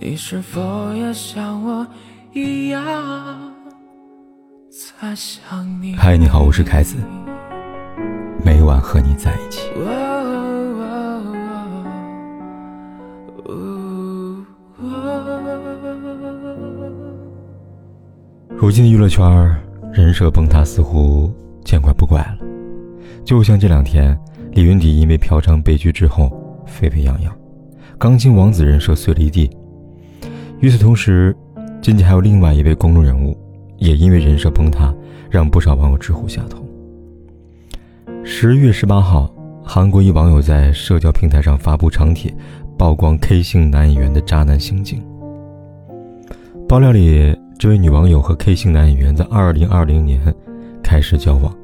你是否也像我一样在想你？嗨，你好，我是凯子，每晚和你在一起。如今的娱乐圈人设崩塌似乎见怪不怪了，就像这两天李云迪因为嫖娼被拘之后沸沸扬扬，钢琴王子人设碎了一地。与此同时，近期还有另外一位公众人物，也因为人设崩塌，让不少网友直呼下头。十月十八号，韩国一网友在社交平台上发布长帖，曝光 K 姓男演员的渣男行径。爆料里，这位女网友和 K 姓男演员在二零二零年开始交往，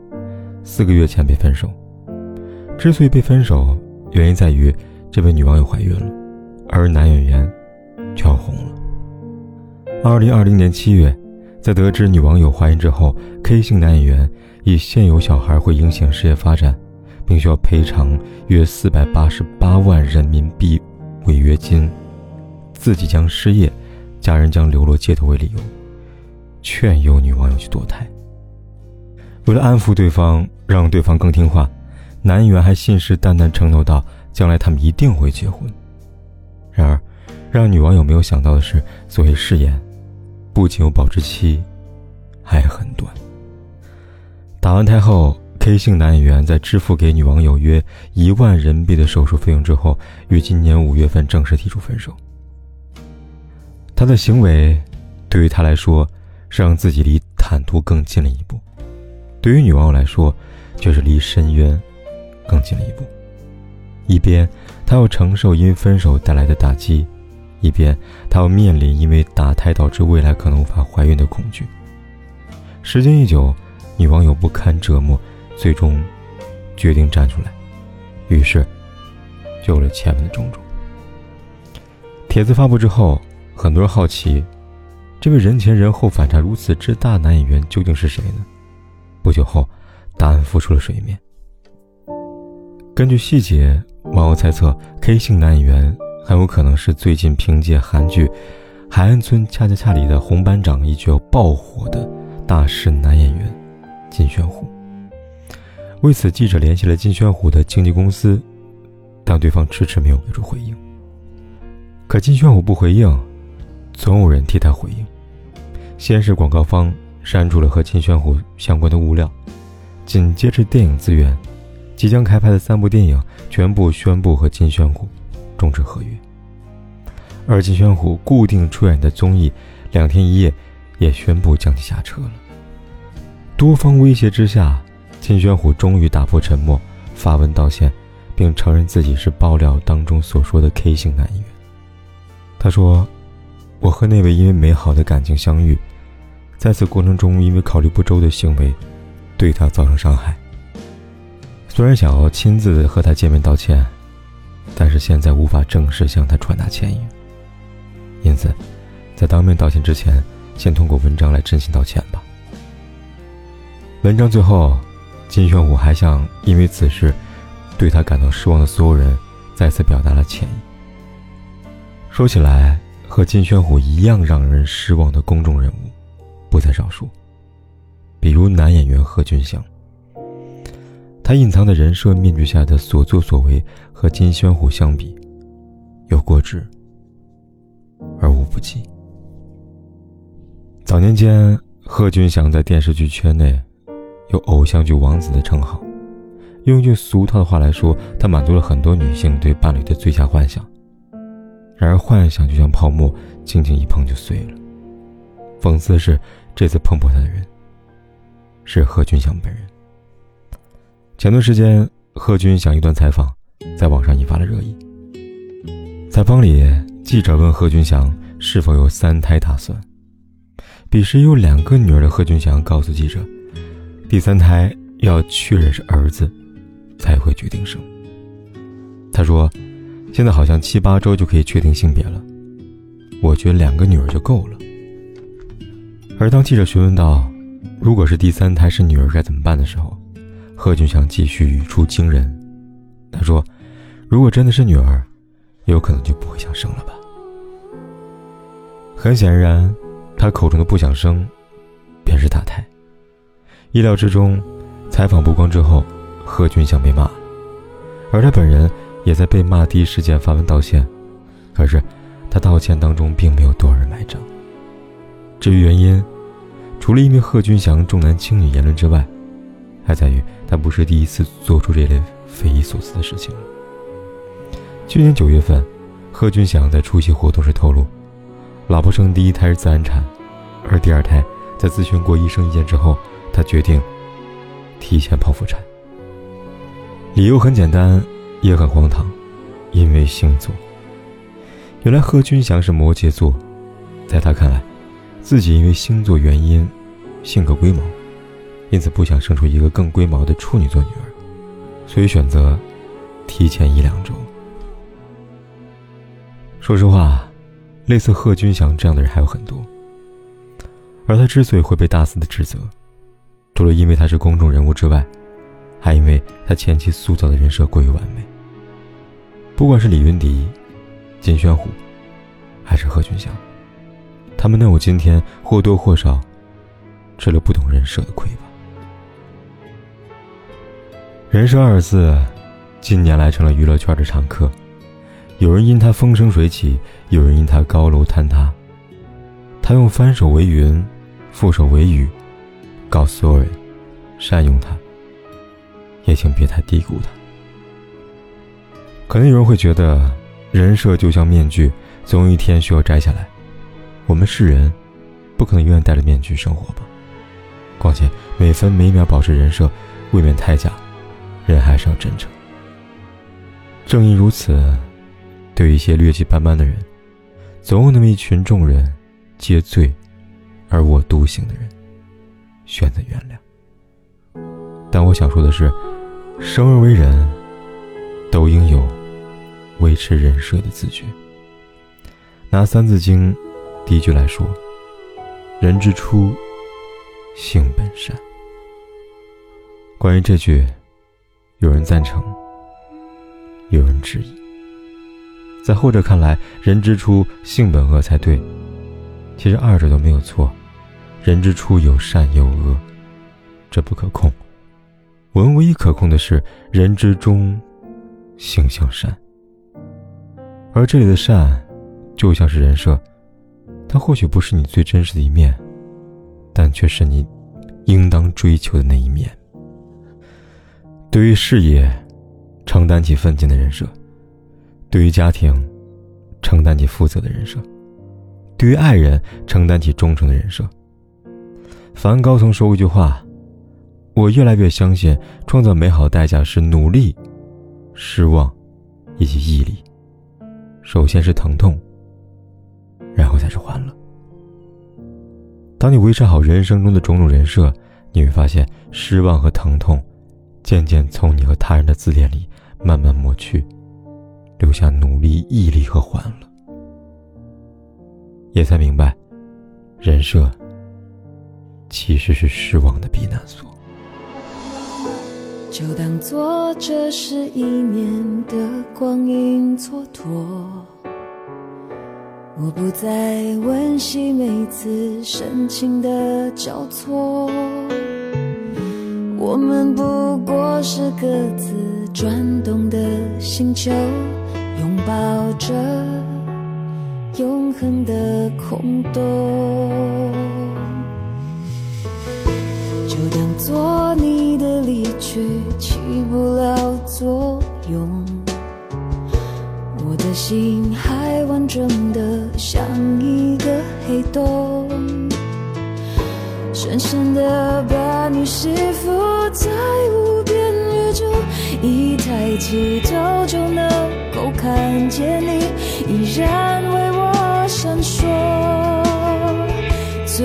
四个月前被分手。之所以被分手，原因在于这位女网友怀孕了，而男演员。二零二零年七月，在得知女网友怀孕之后，K 姓男演员以现有小孩会影响事业发展，并需要赔偿约四百八十八万人民币违约金，自己将失业，家人将流落街头为理由，劝诱女网友去堕胎。为了安抚对方，让对方更听话，男演员还信誓旦旦承诺道，将来他们一定会结婚。然而，让女网友没有想到的是，所谓誓言。不仅有保质期，还很短。打完胎后，K 姓男演员在支付给女网友约一万人民币的手术费用之后，于今年五月份正式提出分手。他的行为，对于他来说，是让自己离坦途更近了一步；对于女网友来说，却是离深渊更近了一步。一边，他要承受因分手带来的打击。一边，她要面临因为打胎导致未来可能无法怀孕的恐惧。时间一久，女网友不堪折磨，最终决定站出来。于是，就有了前面的种种。帖子发布之后，很多人好奇，这位人前人后反差如此之大的男演员究竟是谁呢？不久后，答案浮出了水面。根据细节，网友猜测，K 姓男演员。很有可能是最近凭借韩剧《海岸村恰恰恰》里的红班长一角爆火的大势男演员金宣虎。为此，记者联系了金宣虎的经纪公司，但对方迟迟没有给出回应。可金宣虎不回应，总有人替他回应。先是广告方删除了和金宣虎相关的物料，紧接着电影资源，即将开拍的三部电影全部宣布和金宣虎。终止合约，而金宣虎固定出演的综艺《两天一夜》也宣布将其下车了。多方威胁之下，金宣虎终于打破沉默，发文道歉，并承认自己是爆料当中所说的 K 型男演员。他说：“我和那位因为美好的感情相遇，在此过程中因为考虑不周的行为，对他造成伤害。虽然想要亲自和他见面道歉。”但是现在无法正式向他传达歉意，因此，在当面道歉之前，先通过文章来真心道歉吧。文章最后，金宣虎还向因为此事对他感到失望的所有人再次表达了歉意。说起来，和金宣虎一样让人失望的公众人物不在少数，比如男演员贺军翔。他隐藏在人设面具下的所作所为，和金宣虎相比，有过之而无不及。早年间，贺军翔在电视剧圈内有“偶像剧王子”的称号。用一句俗套的话来说，他满足了很多女性对伴侣的最佳幻想。然而，幻想就像泡沫，轻轻一碰就碎了。讽刺的是，这次碰破他的人是贺军翔本人。前段时间，贺军翔一段采访在网上引发了热议。采访里，记者问贺军翔是否有三胎打算。彼时有两个女儿的贺军翔告诉记者，第三胎要确认是儿子，才会决定生。他说：“现在好像七八周就可以确定性别了，我觉得两个女儿就够了。”而当记者询问到，如果是第三胎是女儿该怎么办的时候，贺军翔继续语出惊人，他说：“如果真的是女儿，有可能就不会想生了吧。”很显然，他口中的不想生，便是打胎。意料之中，采访曝光之后，贺军翔被骂，而他本人也在被骂第一时间发文道歉。可是，他道歉当中并没有多少人买账。至于原因，除了因为贺军翔重男轻女言论之外，还在于他不是第一次做出这类匪夷所思的事情了。去年九月份，贺军翔在出席活动时透露。老婆生第一胎是自然产，而第二胎在咨询过医生意见之后，他决定提前剖腹产。理由很简单，也很荒唐，因为星座。原来贺军翔是摩羯座，在他看来，自己因为星座原因，性格龟毛，因此不想生出一个更龟毛的处女座女儿，所以选择提前一两周。说实话。类似贺军翔这样的人还有很多，而他之所以会被大肆的指责，除了因为他是公众人物之外，还因为他前期塑造的人设过于完美。不管是李云迪、金宣虎，还是贺军翔，他们能有今天，或多或少吃了不懂人设的亏吧。人设二字，近年来成了娱乐圈的常客。有人因他风生水起，有人因他高楼坍塌。他用翻手为云，覆手为雨，告诉所有人：善用他，也请别太低估他。可能有人会觉得，人设就像面具，总有一天需要摘下来。我们是人，不可能永远戴着面具生活吧？况且每分每秒保持人设，未免太假。人还是要真诚。正因如此。对一些劣迹斑斑的人，总有那么一群众人，皆醉而我独醒的人，选择原谅。但我想说的是，生而为人，都应有维持人设的自觉。拿《三字经》第一句来说：“人之初，性本善。”关于这句，有人赞成，有人质疑。在后者看来，人之初性本恶才对。其实二者都没有错，人之初有善有恶，这不可控。我们唯一可控的是人之中性向善。而这里的善，就像是人设，它或许不是你最真实的一面，但却是你应当追求的那一面。对于事业，承担起奋进的人设。对于家庭，承担起负责的人设；对于爱人，承担起忠诚的人设。梵高曾说过一句话：“我越来越相信，创造美好的代价是努力、失望，以及毅力。首先是疼痛，然后才是欢乐。当你维持好人生中的种种人设，你会发现，失望和疼痛渐渐从你和他人的自恋里慢慢抹去。”留下努力、毅力和欢乐，也才明白，人设其实是失望的避难所。就当做这是一年的光阴蹉跎，我不再温习每次深情的交错，我们不过是各自转动的星球。拥抱着永恒的空洞，就当做你的离去起不了作用。我的心还完整的像一个黑洞，深深的你是否在无边宇宙，一抬起头就能。够看见你依然为我闪烁，走